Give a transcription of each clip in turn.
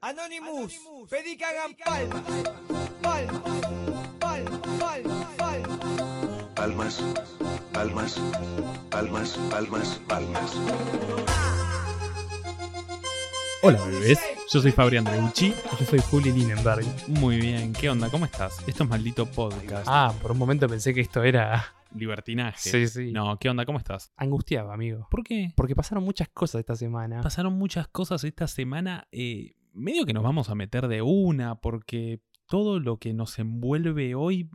Anonymous, pedí que hagan palmas. Palmas, palmas, palmas, palmas. Palmas, palmas, palmas, palmas, palmas. Hola bebés, yo soy Fabri Andreucci. Yo soy Juli Linenberg. Muy bien, ¿qué onda? ¿Cómo estás? Esto es Maldito Podcast. Ah, por un momento pensé que esto era Libertinaje. Sí, sí. No, ¿qué onda? ¿Cómo estás? angustiado, amigo. ¿Por qué? Porque pasaron muchas cosas esta semana. Pasaron muchas cosas esta semana. eh, medio que nos vamos a meter de una, porque todo lo que nos envuelve hoy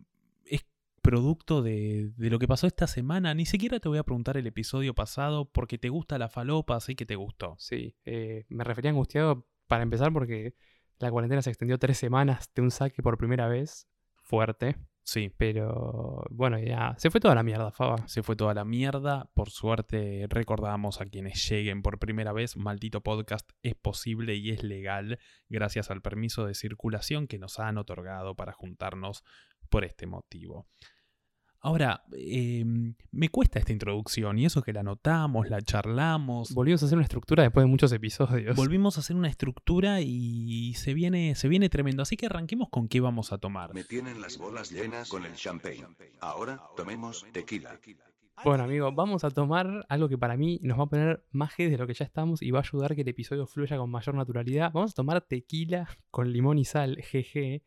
es producto de, de lo que pasó esta semana. Ni siquiera te voy a preguntar el episodio pasado porque te gusta la falopa, así que te gustó. Sí, eh, me refería angustiado para empezar porque la cuarentena se extendió tres semanas de un saque por primera vez. Fuerte. Sí, Pero bueno, ya. Se fue toda la mierda, Faba. Se fue toda la mierda. Por suerte, recordamos a quienes lleguen por primera vez. Maldito podcast es posible y es legal gracias al permiso de circulación que nos han otorgado para juntarnos por este motivo. Ahora, eh, me cuesta esta introducción y eso que la anotamos, la charlamos. Volvimos a hacer una estructura después de muchos episodios. Volvimos a hacer una estructura y se viene, se viene tremendo. Así que arranquemos con qué vamos a tomar. Me tienen las bolas llenas con el champagne. Ahora tomemos tequila. Bueno, amigo, vamos a tomar algo que para mí nos va a poner más G de lo que ya estamos y va a ayudar a que el episodio fluya con mayor naturalidad. Vamos a tomar tequila con limón y sal, GG.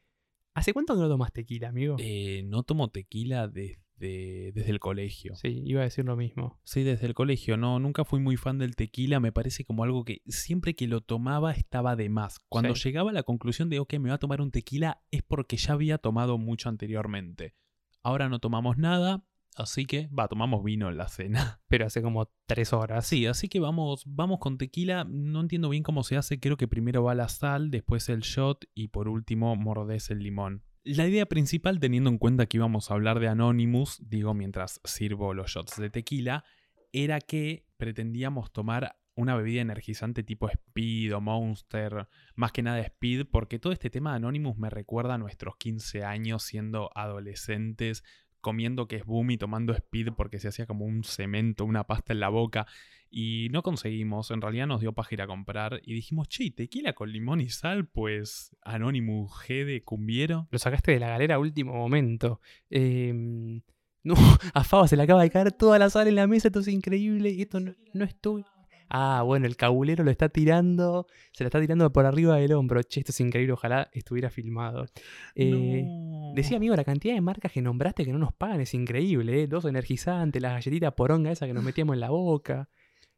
¿Hace cuánto que no tomas tequila, amigo? Eh, no tomo tequila desde, desde el colegio. Sí, iba a decir lo mismo. Sí, desde el colegio, no, nunca fui muy fan del tequila, me parece como algo que siempre que lo tomaba estaba de más. Cuando Sí. llegaba a la conclusión de, ok, me va a tomar un tequila, es porque ya había tomado mucho anteriormente. Ahora no tomamos nada, así que, va, tomamos vino en la cena. Pero hace como tres horas. Sí, así que vamos, vamos con tequila, no entiendo bien cómo se hace, creo que primero va la sal, después el shot y por último mordés el limón. La idea principal, teniendo en cuenta que íbamos a hablar de Anonymous, digo mientras sirvo los shots de tequila, era que pretendíamos tomar una bebida energizante tipo Speed o Monster, más que nada Speed, porque todo este tema de Anonymous me recuerda a nuestros 15 años siendo adolescentes, comiendo que es boom y tomando Speed porque se hacía como un cemento, una pasta en la boca. Y no conseguimos, en realidad nos dio paja ir a comprar y dijimos, che, ¿y tequila con limón y sal, pues Anonymous G de Cumbiero. Lo sacaste de la galera a último momento. Eh, no, a Faba se le acaba de caer toda la sal en la mesa, esto es increíble. Y esto no, no es tuyo. Ah, bueno, el cabulero lo está tirando, se lo está tirando por arriba del hombro. Che, esto es increíble, ojalá estuviera filmado. Eh, No. Decía, amigo, la cantidad de marcas que nombraste que no nos pagan es increíble, ¿eh? Dos energizantes, las galletitas poronga esa que nos metíamos en la boca.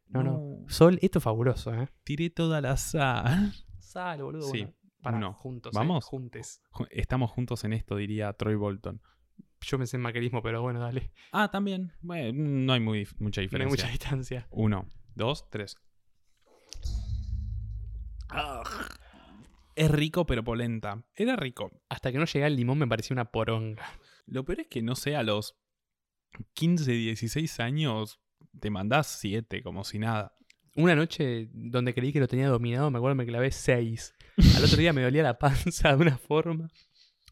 No, no. Sol, esto es fabuloso, ¿eh? Tiré toda la sal. Sal, boludo. Sí, bueno, para, uno. juntos. ¿Vamos? ¿eh? Juntes. Ju- Estamos juntos en esto, diría Troy Bolton. Yo pensé en maquerismo, pero bueno, dale. Ah, también. Bueno, no hay muy, mucha No hay diferencia. mucha distancia. Uno, dos, tres. Es rico pero polenta. Era rico. Hasta que no llegué al limón me parecía una poronga. Lo peor es que no sé, a los 15, 16 años te mandás 7, como si nada. Una noche donde creí que lo tenía dominado, me acuerdo me clavé 6. Al otro día me dolía la panza de una forma.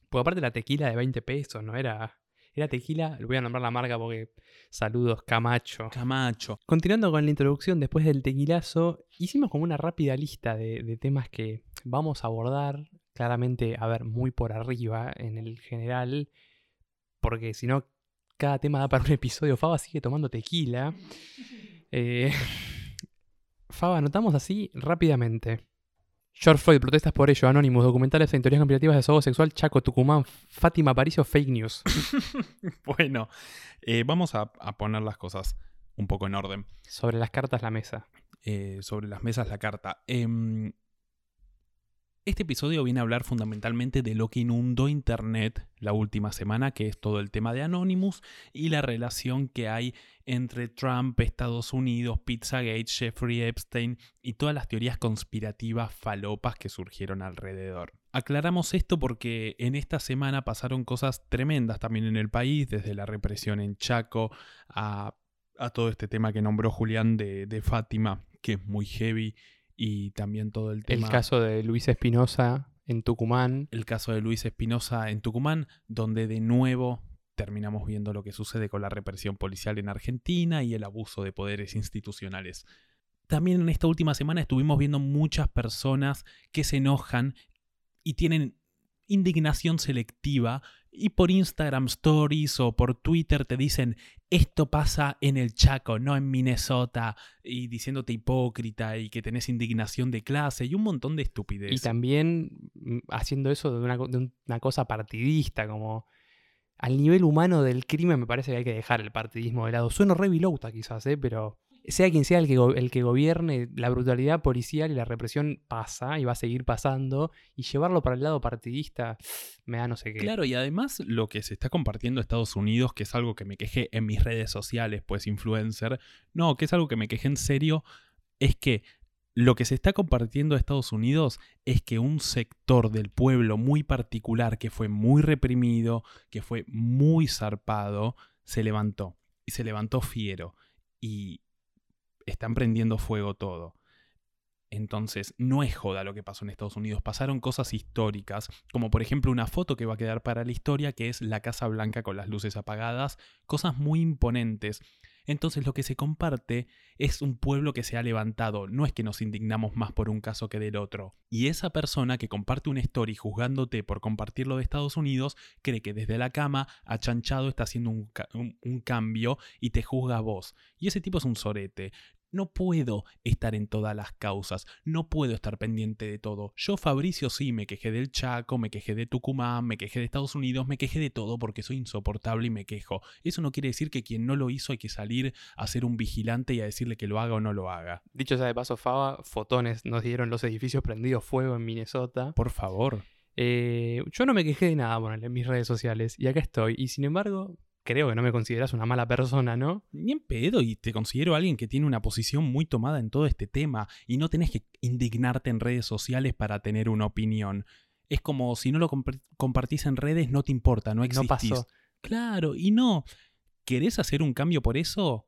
Porque aparte la tequila de 20 pesos, no era. Era tequila, le voy a nombrar la marca porque. Saludos, Camacho. Camacho. Continuando con la introducción, después del tequilazo, hicimos como una rápida lista de, de temas que vamos a abordar. Claramente, a ver, muy por arriba en el general. Porque si no, cada tema da para un episodio. Faba sigue tomando tequila. Eh, Faba, anotamos así rápidamente. George Floyd, protestas por ello, Anonymous, documentales e teorías conspirativas de sobo sexual, Chaco, Tucumán, Fátima Aparicio, fake news. Bueno, eh, vamos a, a poner las cosas un poco en orden. Sobre las cartas la mesa. eh, sobre las mesas la carta. Este episodio viene a hablar fundamentalmente de lo que inundó Internet la última semana, que es todo el tema de Anonymous y la relación que hay entre Trump, Estados Unidos, Pizzagate, Jeffrey Epstein y todas las teorías conspirativas falopas que surgieron alrededor. Aclaramos esto porque en esta semana pasaron cosas tremendas también en el país, desde la represión en Chaco a a todo este tema que nombró Julián de, de Fátima, que es muy heavy, y también todo el El tema. caso de Luis Espinosa en Tucumán. el caso de Luis Espinosa en Tucumán, donde de nuevo terminamos viendo lo que sucede con la represión policial en Argentina y el abuso de poderes institucionales. también en esta última semana estuvimos viendo muchas personas que se enojan y tienen indignación selectiva y por Instagram Stories o por Twitter te dicen esto pasa en el Chaco, no en Minnesota, y diciéndote hipócrita y que tenés indignación de clase y un montón de estupidez. Y también mm, haciendo eso de una, co- de una cosa partidista, como al nivel humano del crimen me parece que hay que dejar el partidismo de lado. Sueno re bilouta quizás, ¿eh? pero sea quien sea el que, el que gobierne, la brutalidad policial y la represión pasa y va a seguir pasando, y llevarlo para el lado partidista me da no sé qué. Claro, y además lo que se está compartiendo en Estados Unidos, que es algo que me quejé en mis redes sociales, pues influencer, no, que es algo que me quejé en serio, es que lo que se está compartiendo en Estados Unidos es que un sector del pueblo muy particular, que fue muy reprimido, que fue muy zarpado, se levantó. Y se levantó fiero. Y están prendiendo fuego todo. Entonces, no es joda lo que pasó en Estados Unidos. Pasaron cosas históricas, como por ejemplo una foto que va a quedar para la historia, que es la Casa Blanca con las luces apagadas, cosas muy imponentes. Entonces lo que se comparte es un pueblo que se ha levantado, no es que nos indignamos más por un caso que del otro. Y esa persona que comparte una story juzgándote por compartirlo de Estados Unidos, cree que desde la cama, achanchado, está haciendo un, ca- un- un cambio y te juzga a vos. Y ese tipo es un sorete. No puedo estar en todas las causas, no puedo estar pendiente de todo. Yo, Fabricio, sí, me quejé del Chaco, me quejé de Tucumán, me quejé de Estados Unidos, me quejé de todo porque soy insoportable y me quejo. Eso no quiere decir que quien no lo hizo hay que salir a ser un vigilante y a decirle que lo haga o no lo haga. Dicho sea de paso, Faba, fotones nos dieron los edificios prendidos fuego en Minnesota. Por favor. Eh, yo no me quejé de nada, ponele, en mis redes sociales, y acá estoy. Y sin embargo, creo que no me consideras una mala persona, ¿no? Ni en pedo, y te considero alguien que tiene una posición muy tomada en todo este tema, y no tenés que indignarte en redes sociales para tener una opinión. Es como si no lo compar- compartís en redes, no te importa, no No existís. pasó. Claro, y no. ¿Querés hacer un cambio por eso?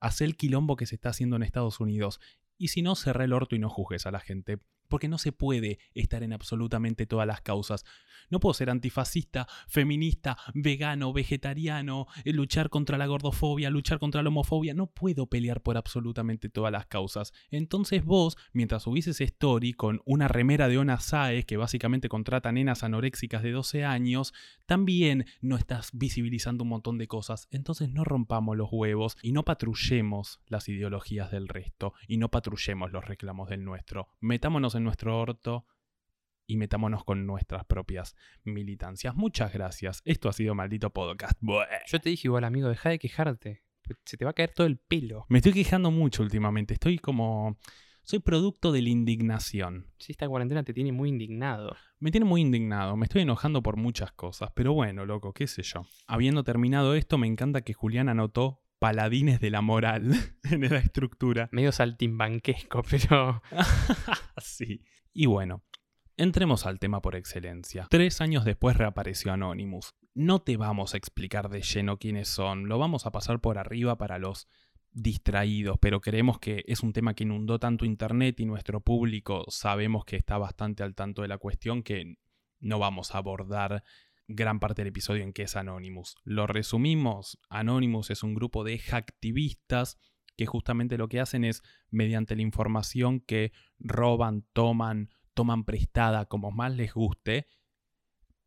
Haz el quilombo que se está haciendo en Estados Unidos. Y si no, cerrá el orto y no juzgues a la gente. Porque no se puede estar en absolutamente todas las causas. No puedo ser antifascista, feminista, vegano, vegetariano, eh, luchar contra la gordofobia, luchar contra la homofobia. No puedo pelear por absolutamente todas las causas. Entonces vos, mientras subís ese story con una remera de Ona Saez que básicamente contrata nenas anoréxicas de 12 años, también no estás visibilizando un montón de cosas. Entonces no rompamos los huevos y no patrullemos las ideologías del resto y no patrullemos los reclamos del nuestro. Metámonos nuestro orto y metámonos con nuestras propias militancias. Muchas gracias. Esto ha sido Maldito Podcast. Bueh. Yo te dije igual, amigo, deja de quejarte. Se te va a caer todo el pelo. Me estoy quejando mucho últimamente. Estoy como... Soy producto de la indignación. Si esta cuarentena te tiene muy indignado. Me tiene muy indignado, me estoy enojando por muchas cosas, pero bueno, loco, qué sé yo. Habiendo terminado esto, me encanta que Julián anotó paladines de la moral en la estructura. Medio saltimbanquesco, pero. sí. Y bueno, entremos al tema por excelencia. Tres años después reapareció Anonymous. No te vamos a explicar de lleno quiénes son, lo vamos a pasar por arriba para los distraídos, pero creemos que es un tema que inundó tanto Internet y nuestro público sabemos que está bastante al tanto de la cuestión que no vamos a abordar gran parte del episodio en qué es Anonymous. Lo resumimos, Anonymous es un grupo de hacktivistas que justamente lo que hacen es, mediante la información que roban, toman, toman prestada, como más les guste,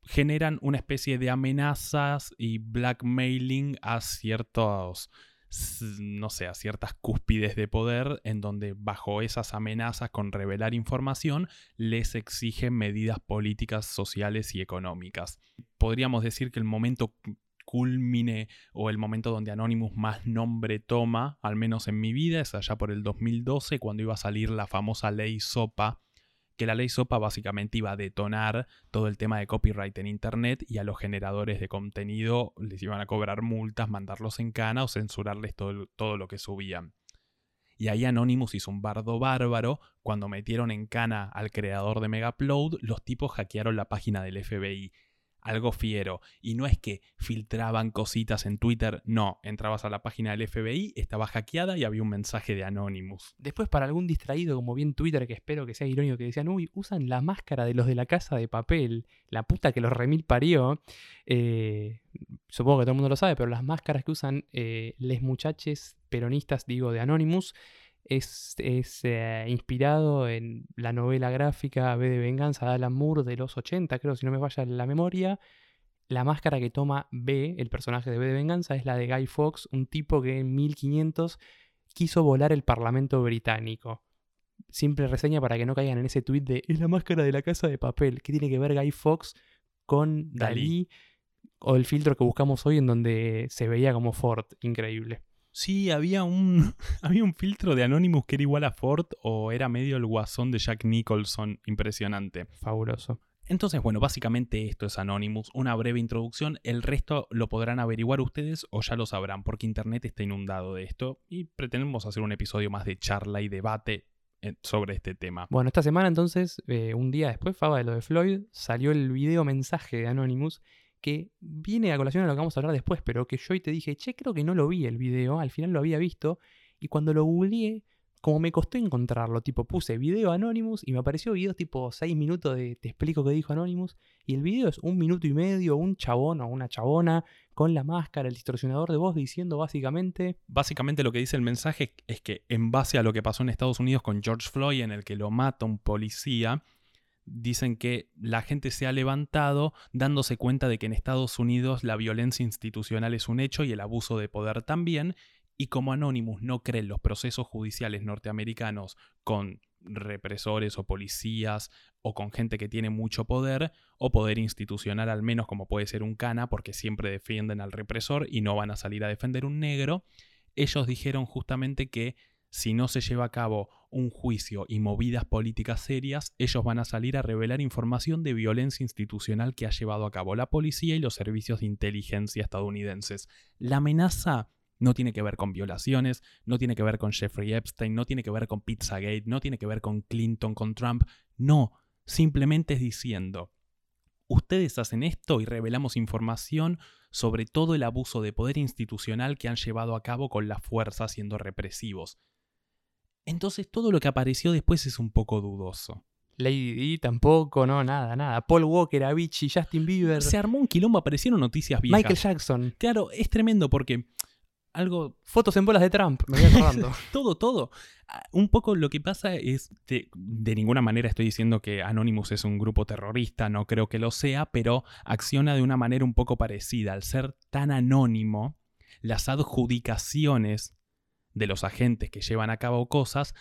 generan una especie de amenazas y blackmailing a ciertos no sé, a ciertas cúspides de poder en donde bajo esas amenazas con revelar información les exigen medidas políticas, sociales y económicas. Podríamos decir que el momento culmine o el momento donde Anonymous más nombre toma, al menos en mi vida, es allá por el 2012 cuando iba a salir la famosa ley SOPA, que la ley SOPA básicamente iba a detonar todo el tema de copyright en Internet y a los generadores de contenido les iban a cobrar multas, mandarlos en cana o censurarles todo, todo lo que subían. Y ahí Anonymous hizo un bardo bárbaro. Cuando metieron en cana al creador de Megaupload, los tipos hackearon la página del FBI. Algo fiero. Y no es que filtraban cositas en Twitter, no. Entrabas a la página del FBI, estaba hackeada y había un mensaje de Anonymous. Después, para algún distraído, como bien Twitter, que espero que sea irónico, que decían, uy, usan la máscara de los de la casa de papel, la puta que los remil parió. Eh, supongo que todo el mundo lo sabe, pero las máscaras que usan eh, les muchaches peronistas, digo, de Anonymous, es, es, eh, inspirado en la novela gráfica B de Venganza de Alan Moore de los 80, creo, si no me falla la memoria. La máscara que toma B, el personaje de B de Venganza, es la de Guy Fawkes, un tipo que en 1500 quiso volar el Parlamento británico. Simple reseña para que no caigan en ese tuit de es la máscara de la casa de papel. ¿Qué tiene que ver Guy Fawkes con Dalí? Dalí. O el filtro que buscamos hoy en donde se veía como Ford. Increíble. Sí, había un, había un filtro de Anonymous que era igual a Ford o era medio el guasón de Jack Nicholson. Impresionante. Fabuloso. Entonces, bueno, básicamente esto es Anonymous, una breve introducción, el resto lo podrán averiguar ustedes o ya lo sabrán, porque Internet está inundado de esto y pretendemos hacer un episodio más de charla y debate eh, sobre este tema. Bueno, esta semana entonces, eh, un día después, Faba de lo de Floyd, salió el video mensaje de Anonymous que viene a colación a lo que vamos a hablar después, pero que yo hoy te dije, che, creo que no lo vi el video, al final lo había visto, y cuando lo googleé, como me costó encontrarlo, tipo puse video Anonymous y me apareció videos tipo 6 minutos de te explico qué dijo Anonymous, y el video es un minuto y medio, un chabón o una chabona con la máscara, el distorsionador de voz diciendo básicamente, Básicamente lo que dice el mensaje es que en base a lo que pasó en Estados Unidos con George Floyd, en el que lo mata un policía, dicen que la gente se ha levantado dándose cuenta de que en Estados Unidos la violencia institucional es un hecho y el abuso de poder también, y como Anonymous no cree en los procesos judiciales norteamericanos con represores o policías o con gente que tiene mucho poder o poder institucional al menos como puede ser un cana porque siempre defienden al represor y no van a salir a defender un negro, ellos dijeron justamente que si no se lleva a cabo un juicio y movidas políticas serias, ellos van a salir a revelar información de violencia institucional que ha llevado a cabo la policía y los servicios de inteligencia estadounidenses. La amenaza no tiene que ver con violaciones, no tiene que ver con Jeffrey Epstein, no tiene que ver con Pizzagate, no tiene que ver con Clinton, con Trump. No, simplemente es diciendo, ustedes hacen esto y revelamos información sobre todo el abuso de poder institucional que han llevado a cabo con la fuerza siendo represivos. Entonces todo lo que apareció después es un poco dudoso. Lady Di tampoco, no, nada, nada. Paul Walker, Avicii, Justin Bieber, Se armó un quilombo, aparecieron noticias viejas. Michael Jackson, Claro, es tremendo porque algo fotos en bolas de Trump, me voy acordando. todo, todo. Ah, Un poco lo que pasa es, de, de ninguna manera estoy diciendo que Anonymous es un grupo terrorista, no creo que lo sea, pero acciona de una manera un poco parecida. Al ser tan anónimo, las adjudicaciones de los agentes que llevan a cabo cosas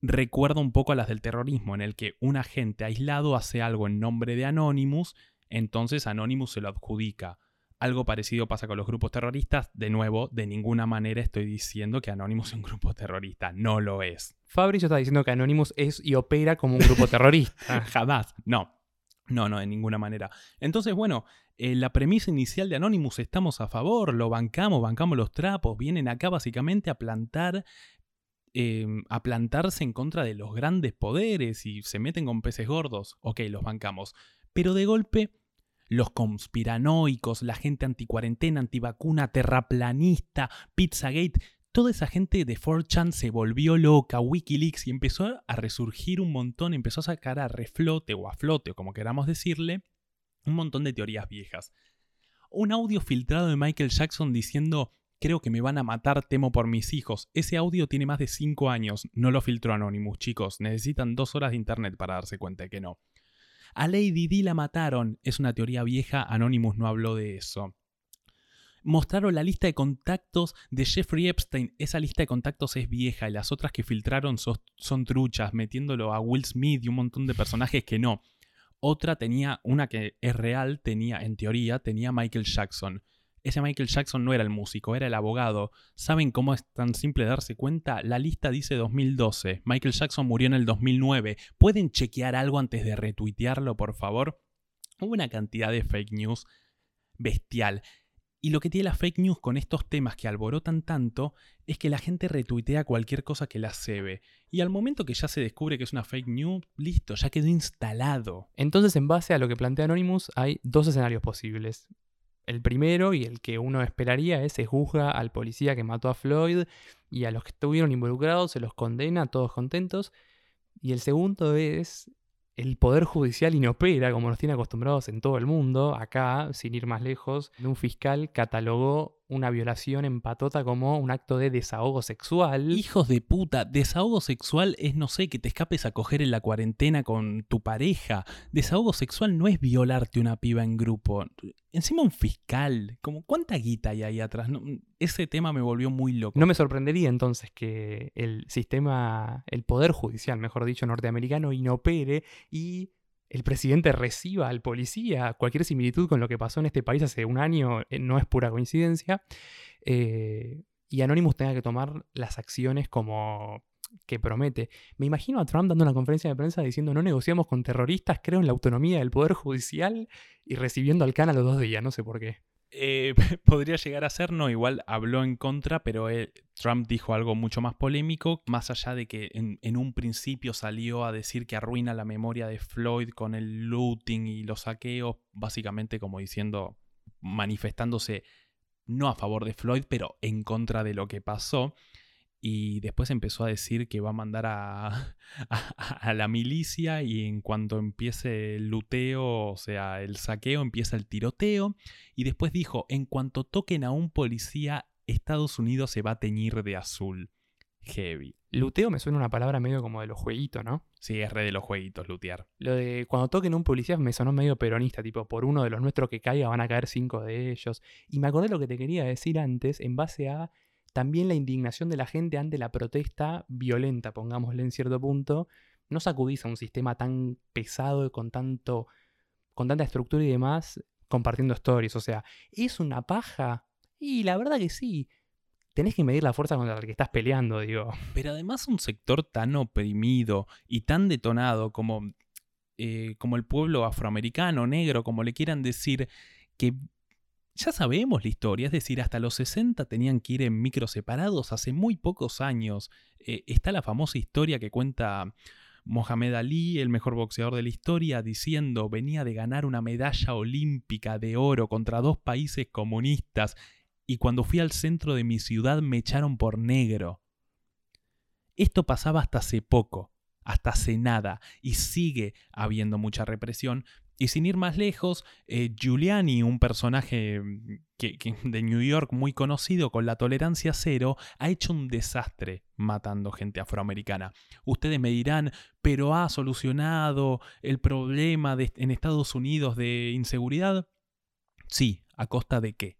recuerda un poco a las del terrorismo, en el que un agente aislado hace algo en nombre de Anonymous, entonces Anonymous se lo adjudica. Algo parecido pasa con los grupos terroristas. De nuevo, de ninguna manera estoy diciendo que Anonymous es un grupo terrorista. No lo es. Fabricio está diciendo que Anonymous es y opera como un grupo terrorista. Jamás. No. No, no, de ninguna manera. Entonces, bueno, eh, la premisa inicial de Anonymous, estamos a favor, lo bancamos, bancamos los trapos, vienen acá básicamente a plantar, eh, a plantarse en contra de los grandes poderes y se meten con peces gordos. Ok, los bancamos. Pero de golpe, los conspiranoicos, la gente anticuarentena, antivacuna, terraplanista, Pizzagate, toda esa gente de 4chan se volvió loca, Wikileaks, y empezó a resurgir un montón, empezó a sacar a reflote o a flote, o como queramos decirle, un montón de teorías viejas. Un audio filtrado de Michael Jackson diciendo, creo que me van a matar, temo por mis hijos. Ese audio tiene más de 5 años, no lo filtró Anonymous, chicos, necesitan dos horas de internet para darse cuenta de que no. A Lady Di la mataron, es una teoría vieja, Anonymous no habló de eso mostraron la lista de contactos de Jeffrey Epstein. Esa lista de contactos es vieja y las otras que filtraron son, son, truchas, metiéndolo a Will Smith y un montón de personajes que no. Otra tenía, una que es real, tenía, en teoría, tenía Michael Jackson. Ese Michael Jackson no era el músico, era el abogado. ¿Saben cómo es tan simple darse cuenta? La lista dice 2012. Michael Jackson murió en el 2009. ¿Pueden chequear algo antes de retuitearlo, por favor? Hubo una cantidad de fake news bestial. Y lo que tiene la fake news con estos temas que alborotan tanto es que la gente retuitea cualquier cosa que la cebe. Y al momento que ya se descubre que es una fake news, listo, ya quedó instalado. Entonces, en base a lo que plantea Anonymous, hay dos escenarios posibles. El primero y el que uno esperaría es se juzga al policía que mató a Floyd y a los que estuvieron involucrados se los condena, todos contentos. Y el segundo es el Poder Judicial inopera, como nos tiene acostumbrados en todo el mundo. Acá, sin ir más lejos, un fiscal catalogó una violación en patota como un acto de desahogo sexual. Hijos de puta, desahogo sexual es, no sé, que te escapes a coger en la cuarentena con tu pareja. Desahogo sexual no es violarte una piba en grupo. Encima un fiscal. Como, ¿Cuánta guita hay ahí atrás? No, ese tema me volvió muy loco. No me sorprendería entonces que el sistema, el poder judicial, mejor dicho, norteamericano, inopere y el presidente reciba al policía. Cualquier similitud con lo que pasó en este país hace un año eh, no es pura coincidencia. Eh, y Anonymous tenga que tomar las acciones como que promete. Me imagino a Trump dando una conferencia de prensa diciendo no negociamos con terroristas, creo en la autonomía del Poder Judicial y recibiendo al Can a los dos días, no sé por qué. Eh, podría llegar a ser, no, igual habló en contra, pero Trump dijo algo mucho más polémico, más allá de que en, un principio salió a decir que arruina la memoria de Floyd con el looting y los saqueos, básicamente como diciendo, manifestándose no a favor de Floyd, pero en contra de lo que pasó y después empezó a decir que va a mandar a, a, la milicia y en cuanto empiece el luteo, o sea, el saqueo, empieza el tiroteo. Y después dijo, en cuanto toquen a un policía, Estados Unidos se va a teñir de azul. Heavy. Luteo me suena una palabra medio como de los jueguitos, ¿no? Sí, es re de los jueguitos, lutear. Lo de cuando toquen a un policía me sonó medio peronista, tipo, por uno de los nuestros que caiga van a caer cinco de ellos. Y me acordé lo que te quería decir antes en base a también la indignación de la gente ante la protesta violenta, pongámosle en cierto punto, no sacudiza un sistema tan pesado y con, tanto, con tanta estructura y demás compartiendo stories. O sea, ¿es una paja? Y la verdad que sí. Tenés que medir la fuerza contra la que estás peleando, digo. Pero además un sector tan oprimido y tan detonado como, eh, como el pueblo afroamericano, negro, como le quieran decir, que ya sabemos la historia, es decir, hasta los 60 tenían que ir en micros separados hace muy pocos años. Eh, está la famosa historia que cuenta Mohamed Ali, el mejor boxeador de la historia, diciendo venía de ganar una medalla olímpica de oro contra dos países comunistas y cuando fui al centro de mi ciudad me echaron por negro. Esto pasaba hasta hace poco, hasta hace nada, y sigue habiendo mucha represión, y sin ir más lejos, eh, Giuliani, un personaje mm, de New York muy conocido con la tolerancia cero, ha hecho un desastre matando gente afroamericana. Ustedes me dirán, pero ha solucionado el problema en Estados Unidos de inseguridad. Sí, ¿a costa de qué?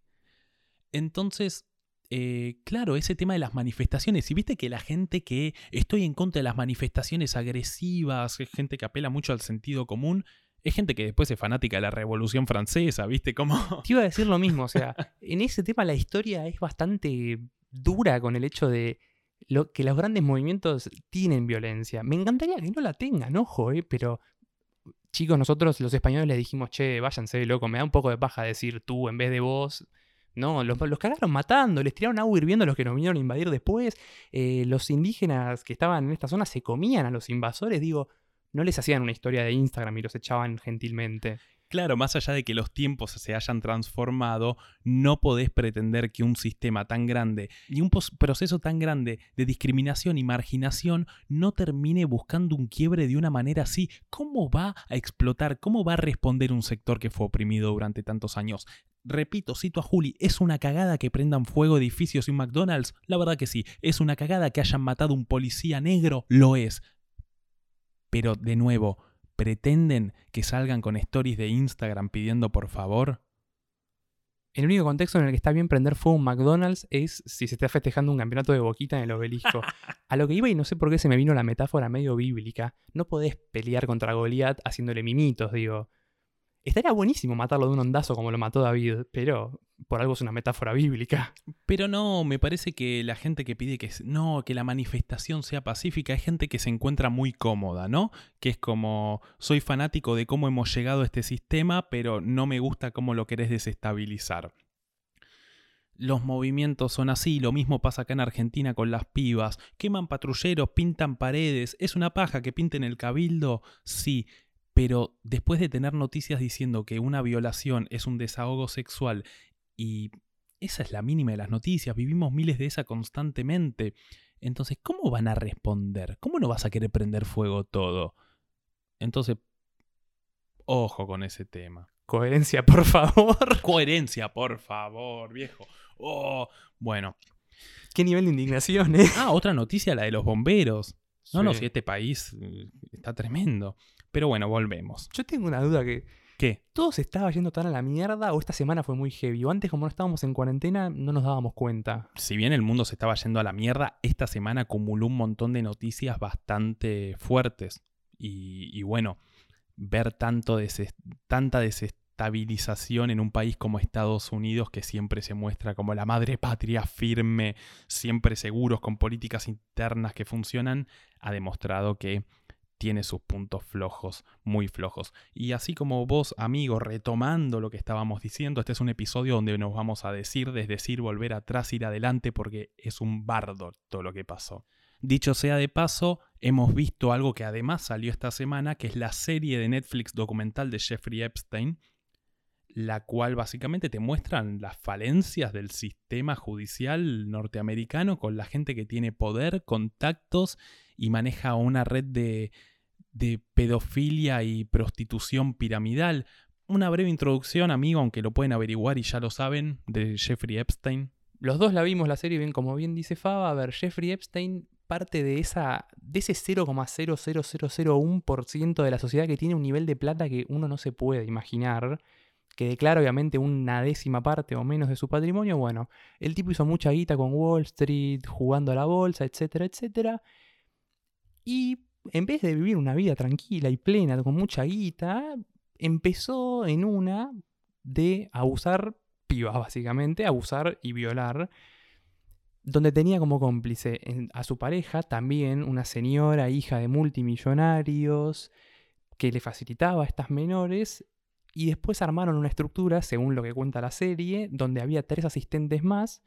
Entonces, eh, claro, ese tema de las manifestaciones. Y viste que la gente que estoy en contra de las manifestaciones agresivas, gente que apela mucho al sentido común, es gente que después es fanática de la Revolución Francesa, ¿viste? Te iba a decir lo mismo, o sea, en ese tema la historia es bastante dura con el hecho de lo, que los grandes movimientos tienen violencia. Me encantaría que no la tengan, ojo, ¿eh? Pero, chicos, nosotros los españoles les dijimos, che, váyanse, loco, me da un poco de paja decir tú en vez de vos. No, los, los cagaron matando, les tiraron agua hirviendo a los que nos vinieron a invadir después. Eh, los indígenas que estaban en esta zona se comían a los invasores. Digo, no les hacían una historia de Instagram y los echaban gentilmente. Claro, más allá de que los tiempos se hayan transformado, no podés pretender que un sistema tan grande y un proceso tan grande de discriminación y marginación no termine buscando un quiebre de una manera así. ¿Cómo va a explotar? ¿Cómo va a responder un sector que fue oprimido durante tantos años? Repito, cito a Juli, ¿es una cagada que prendan fuego edificios y un McDonald's? La verdad que sí. ¿Es una cagada que hayan matado un policía negro? Lo es. Pero de nuevo, ¿pretenden que salgan con stories de Instagram pidiendo por favor? El único contexto en el que está bien prender fuego un McDonald's es si se está festejando un campeonato de boquita en el obelisco. A lo que iba y no sé por qué se me vino la metáfora medio bíblica. No podés pelear contra Goliat haciéndole mimitos, digo. Estaría buenísimo matarlo de un ondazo como lo mató David, pero por algo es una metáfora bíblica. Pero no, me parece que la gente que pide que no, que la manifestación sea pacífica, es gente que se encuentra muy cómoda, ¿no? Que es como soy fanático de cómo hemos llegado a este sistema, pero no me gusta cómo lo querés desestabilizar. Los movimientos son así, lo mismo pasa acá en Argentina con las pibas. Queman patrulleros, pintan paredes. ¿Es una paja que pinten el cabildo? Sí, pero después de tener noticias diciendo que una violación es un desahogo sexual y esa es la mínima de las noticias, vivimos miles de esas constantemente, entonces, ¿cómo van a responder? ¿Cómo no vas a querer prender fuego todo? Entonces, ojo con ese tema. Coherencia, por favor. Coherencia, por favor, viejo. Oh, bueno. Qué nivel de indignación, ¿eh? Ah, otra noticia, la de los bomberos. No, no, si este país eh, está tremendo. Pero bueno, volvemos. Yo tengo una duda que ¿Qué? todo se estaba yendo tan a la mierda o esta semana fue muy heavy. O antes como no estábamos en cuarentena no nos dábamos cuenta. Si bien el mundo se estaba yendo a la mierda, esta semana acumuló un montón de noticias bastante fuertes. Y, y bueno, ver tanto deses- tanta desestabilización en un país como Estados Unidos, que siempre se muestra como la madre patria firme, siempre seguros, con políticas internas que funcionan, ha demostrado que tiene sus puntos flojos, muy flojos. Y así como vos, amigo, retomando lo que estábamos diciendo, este es un episodio donde nos vamos a decir, desdecir, volver atrás, ir adelante, porque es un bardo todo lo que pasó. Dicho sea de paso, hemos visto algo que además salió esta semana, que es la serie de Netflix documental de Jeffrey Epstein, la cual básicamente te muestran las falencias del sistema judicial norteamericano con la gente que tiene poder, contactos y maneja una red de, pedofilia y prostitución piramidal. Una breve introducción, amigo, aunque lo pueden averiguar y ya lo saben, de Jeffrey Epstein. Los dos la vimos la serie, bien como bien dice Faba. A ver, Jeffrey Epstein parte de esa de ese 0,00001% de la sociedad que tiene un nivel de plata que uno no se puede imaginar, que declara obviamente una décima parte o menos de su patrimonio. Bueno, el tipo hizo mucha guita con Wall Street, jugando a la bolsa, etcétera, etcétera. Y en vez de vivir una vida tranquila y plena con mucha guita, empezó en una de abusar pibas, básicamente, abusar y violar, donde tenía como cómplice a su pareja también una señora hija de multimillonarios que le facilitaba a estas menores y después armaron una estructura, según lo que cuenta la serie, donde había tres asistentes más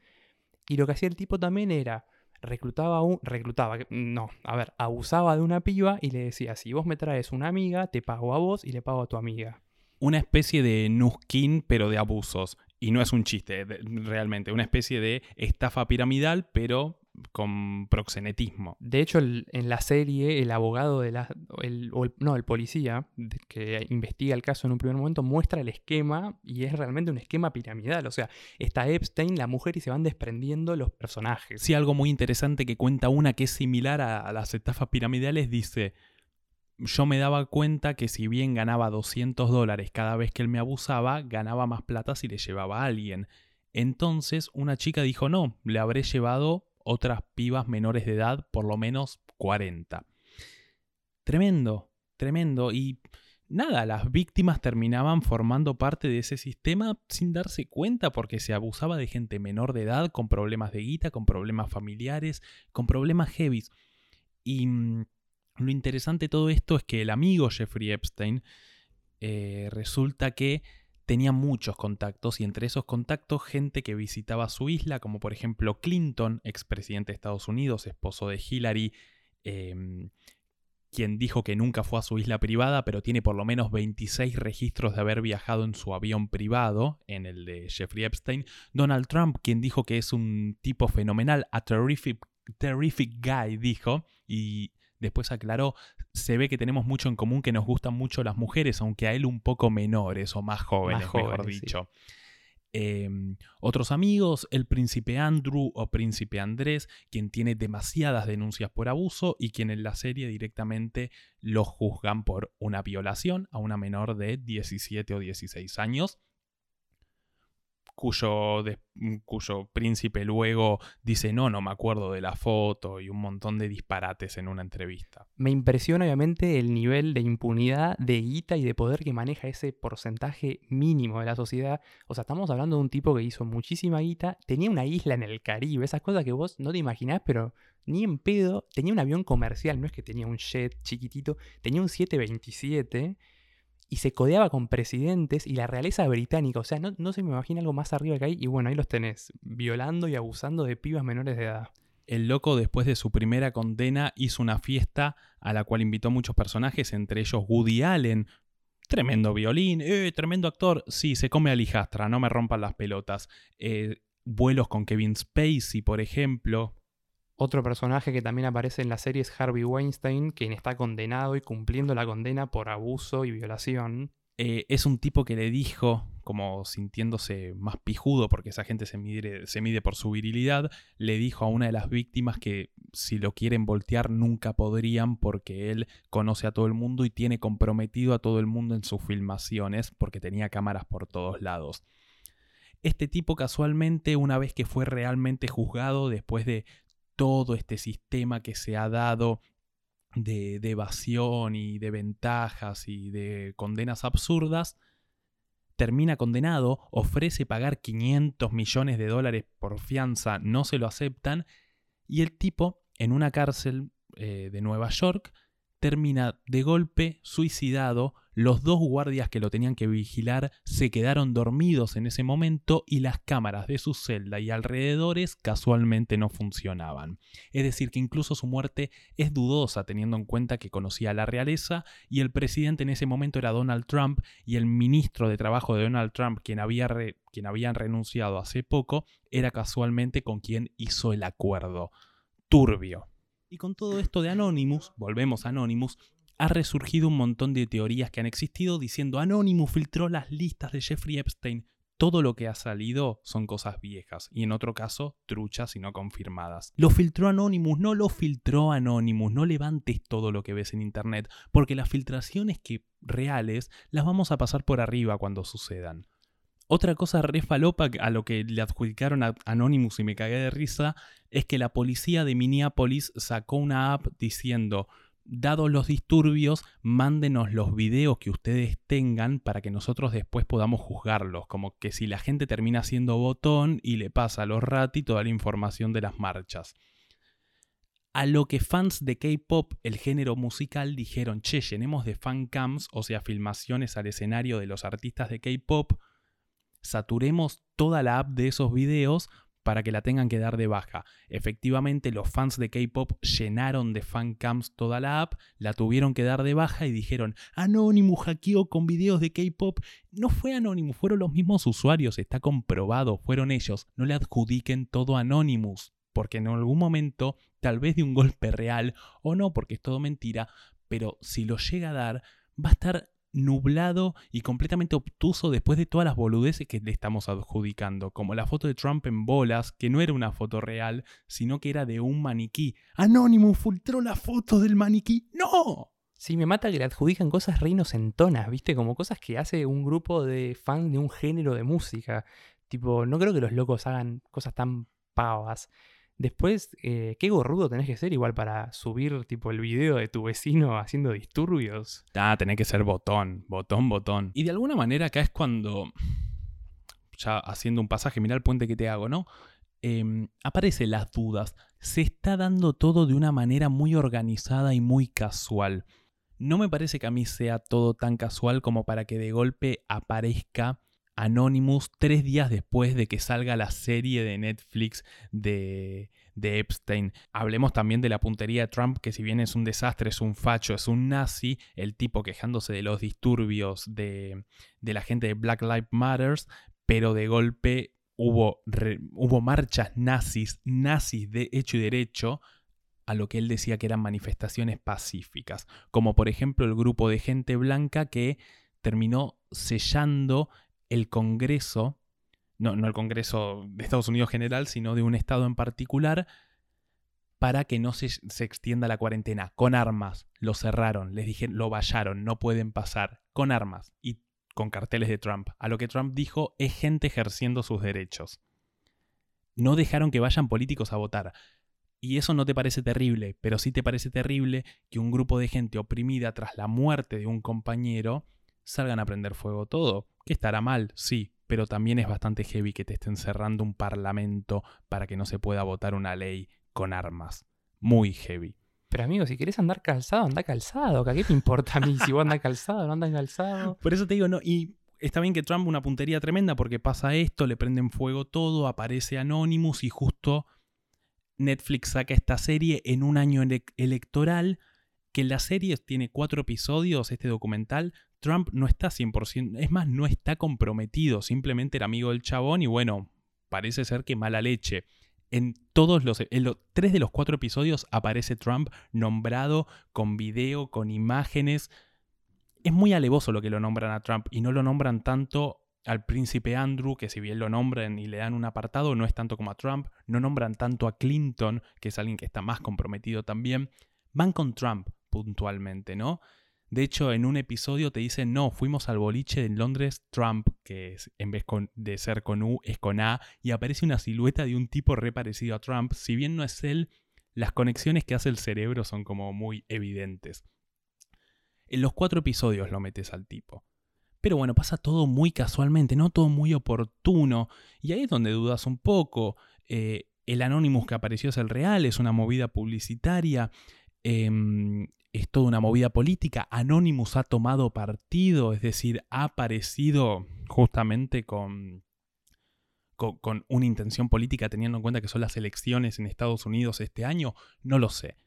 y lo que hacía el tipo también era reclutaba un reclutaba no a ver abusaba de una piba y le decía si vos me traes una amiga te pago a vos y le pago a tu amiga Una especie de Nuskin, pero de abusos. Y no es un chiste, realmente. Una especie de estafa piramidal, pero con proxenetismo. De hecho, el- en la serie, el abogado de la. el- o el- no, el policía que investiga el caso en un primer momento muestra el esquema y es realmente un esquema piramidal. O sea, está Epstein, la mujer y se van desprendiendo los personajes. Sí, algo muy interesante que cuenta una que es similar a, a las estafas piramidales, dice, yo me daba cuenta que si bien ganaba 200 dólares cada vez que él me abusaba, ganaba más plata si le llevaba a alguien. Entonces una chica dijo, no, le habré llevado otras pibas menores de edad, por lo menos 40. Tremendo, tremendo. Y nada, las víctimas terminaban formando parte de ese sistema sin darse cuenta porque se abusaba de gente menor de edad con problemas de guita, con problemas familiares, con problemas heavies. Y mm, lo interesante de todo esto es que el amigo Jeffrey Epstein eh, resulta que tenía muchos contactos y entre esos contactos gente que visitaba su isla, como por ejemplo Clinton, expresidente de Estados Unidos, esposo de Hillary, em, quien dijo que nunca fue a su isla privada, pero tiene por lo menos 26 registros de haber viajado en su avión privado, en el de Jeffrey Epstein. Donald Trump, quien dijo que es un tipo fenomenal, a terrific, terrific guy, dijo, y después aclaró, se ve que tenemos mucho en común, que nos gustan mucho las mujeres, aunque a él un poco menores o más jóvenes, mejor jóvenes, dicho. Eh, otros amigos, el príncipe Andrew o príncipe Andrés, quien tiene demasiadas denuncias por abuso y quien en la serie directamente lo juzgan por una violación a una menor de 17 o 16 años, cuyo, de- cuyo príncipe luego dice no, no me acuerdo de la foto y un montón de disparates en una entrevista. Me impresiona obviamente el nivel de impunidad, de guita y de poder que maneja ese porcentaje mínimo de la sociedad. O sea, estamos hablando de un tipo que hizo muchísima guita, tenía una isla en el Caribe, esas cosas que vos no te imaginás, pero ni en pedo, tenía un avión comercial, no es que tenía un jet chiquitito, tenía un 727 y se codeaba con presidentes y la realeza británica, o sea, no, no se me imagina algo más arriba que ahí, y bueno, ahí los tenés, violando y abusando de pibas menores de edad. El loco, después de su primera condena, hizo una fiesta a la cual invitó muchos personajes, entre ellos Woody Allen. Tremendo violín, eh, tremendo actor. Sí, se come a lijastra, no me rompan las pelotas. Eh, vuelos con Kevin Spacey, por ejemplo. Otro personaje que también aparece en la serie es Harvey Weinstein, quien está condenado y cumpliendo la condena por abuso y violación. Eh, es un tipo que le dijo, como sintiéndose más pijudo, porque esa gente se mide, se mide por su virilidad, le dijo a una de las víctimas que si lo quieren voltear nunca podrían porque él conoce a todo el mundo y tiene comprometido a todo el mundo en sus filmaciones porque tenía cámaras por todos lados. Este tipo casualmente, una vez que fue realmente juzgado, después de todo este sistema que se ha dado de, evasión y de ventajas y de condenas absurdas, termina condenado, ofrece pagar 500 millones de dólares por fianza, no se lo aceptan, y el tipo, en una cárcel eh, de Nueva York, termina de golpe suicidado los dos guardias que lo tenían que vigilar se quedaron dormidos en ese momento y las cámaras de su celda y alrededores casualmente no funcionaban. Es decir, que incluso su muerte es dudosa teniendo en cuenta que conocía a la realeza y el presidente en ese momento era Donald Trump y el ministro de Trabajo de Donald Trump, quien había, quien habían renunciado hace poco, era casualmente con quien hizo el acuerdo. Turbio. Y con todo esto de Anonymous, volvemos a Anonymous, ha resurgido un montón de teorías que han existido diciendo Anonymous filtró las listas de Jeffrey Epstein. Todo lo que ha salido son cosas viejas y en otro caso truchas y no confirmadas. Lo filtró Anonymous, no lo filtró Anonymous, no levantes todo lo que ves en internet, porque las filtraciones que reales las vamos a pasar por arriba cuando sucedan. Otra cosa re falopa a lo que le adjudicaron a Anonymous y me cagué de risa es que la policía de Minneapolis sacó una app diciendo dados los disturbios, mándenos los videos que ustedes tengan para que nosotros después podamos juzgarlos. Como que si la gente termina siendo botón y le pasa a los rati toda la información de las marchas. A lo que fans de K-pop, el género musical, dijeron: Che, llenemos de fan cams, o sea, filmaciones al escenario de los artistas de K-pop, saturemos toda la app de esos videos para que la tengan que dar de baja. Efectivamente, los fans de K-pop llenaron de fancams toda la app, la tuvieron que dar de baja y dijeron: Anonymous hackeó con videos de K-pop. No fue Anonymous, fueron los mismos usuarios, está comprobado, fueron ellos. No le adjudiquen todo a Anonymous, porque en algún momento, tal vez de un golpe real o no, porque es todo mentira, pero si lo llega a dar, va a estar nublado y completamente obtuso después de todas las boludeces que le estamos adjudicando, como la foto de Trump en bolas, que no era una foto real, sino que era de un maniquí. Anónimo filtró la foto del maniquí. ¡No! Sí, me mata que le adjudican cosas reinos en tonas, ¿viste? Como cosas que hace un grupo de fans de un género de música. Tipo, no creo que los locos hagan cosas tan pavas. Después, eh, qué gorrudo tenés que ser igual para subir tipo el video de tu vecino haciendo disturbios. Ah, tenés que ser botón, botón, botón. Y de alguna manera acá es cuando, ya haciendo un pasaje, mira el puente que te hago, ¿no? Em, aparecen las dudas. Se está dando todo de una manera muy organizada y muy casual. No me parece que a mí sea todo tan casual como para que de golpe aparezca Anonymous tres días después de que salga la serie de Netflix de, de, Epstein. Hablemos también de la puntería de Trump, que si bien es un desastre, es un facho, es un nazi, el tipo quejándose de los disturbios de, de la gente de Black Lives Matters, pero de golpe hubo, hubo marchas nazis, nazis de hecho y derecho, a lo que él decía que eran manifestaciones pacíficas, como por ejemplo el grupo de gente blanca que terminó sellando el Congreso, no, no el Congreso de Estados Unidos general, sino de un estado en particular, para que no se, se, extienda la cuarentena. Con armas, lo cerraron, les dijeron, lo vallaron, no pueden pasar. Con armas y con carteles de Trump. A lo que Trump dijo es gente ejerciendo sus derechos. No dejaron que vayan políticos a votar. Y eso no te parece terrible, pero sí te parece terrible que un grupo de gente oprimida tras la muerte de un compañero salgan a prender fuego todo. Que estará mal, sí, pero también es bastante heavy que te estén cerrando un parlamento para que no se pueda votar una ley con armas. Muy heavy. Pero amigo, si querés andar calzado, anda calzado. ¿Qué te importa a mí si vos andás calzado no andas calzado? Por eso te digo, no. Y está bien que Trump una puntería tremenda porque pasa esto, le prenden fuego todo, aparece Anonymous y justo Netflix saca esta serie en un año electoral que la serie tiene cuatro episodios, este documental, Trump no está 100%, es más, no está comprometido, simplemente era amigo del chabón y bueno, parece ser que mala leche. En todos los, en los tres de los cuatro episodios aparece Trump nombrado con video, con imágenes. es muy alevoso lo que lo nombran a Trump y no lo nombran tanto al príncipe Andrew, que si bien lo nombran y le dan un apartado, no es tanto como a Trump, no nombran tanto a Clinton, que es alguien que está más comprometido también, van con Trump puntualmente, ¿no? De hecho, en un episodio te dicen, no, fuimos al boliche en Londres, Trump, que es, en vez de ser con U, es con A, y aparece una silueta de un tipo re parecido a Trump. Si bien no es él, las conexiones que hace el cerebro son como muy evidentes. En los cuatro episodios lo metes al tipo. Pero bueno, pasa todo muy casualmente, no todo muy oportuno. Y ahí es donde dudas un poco. Eh, el Anonymous que apareció es el real, es una movida publicitaria, em, es toda una movida política. Anonymous ha tomado partido, es decir, ha aparecido justamente con, con, con una intención política teniendo en cuenta que son las elecciones en Estados Unidos este año. No lo sé.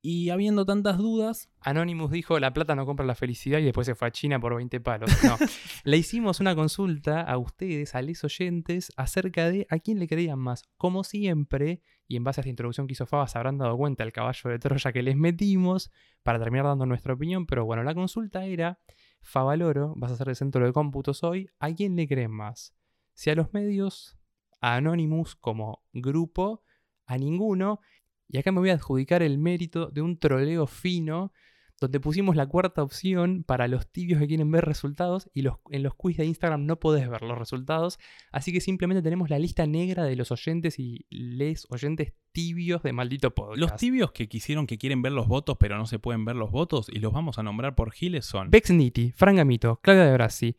Y habiendo tantas dudas. Anonymous dijo: La plata no compra la felicidad y después se fue a China por 20 palos. No. le hicimos una consulta a ustedes, a los oyentes, acerca de a quién le creían más. Como siempre, y en base a esta introducción que hizo Faba, se habrán dado cuenta el caballo de Troya que les metimos para terminar dando nuestra opinión. Pero bueno, la consulta era: Favaloro, vas a ser el centro de cómputos hoy, ¿a quién le creen más? Si a los medios, a Anonymous como grupo, a ninguno y acá me voy a adjudicar el mérito de un troleo fino, donde pusimos la cuarta opción para los tibios que quieren ver resultados y los, en los quiz de Instagram no podés ver los resultados, así que simplemente tenemos la lista negra de los oyentes y les oyentes tibios de maldito podcast. Los tibios que quisieron que quieren ver los votos pero no se pueden ver los votos y los vamos a nombrar por giles son Bex Nitti, Frangamito, Claudia de Brasi,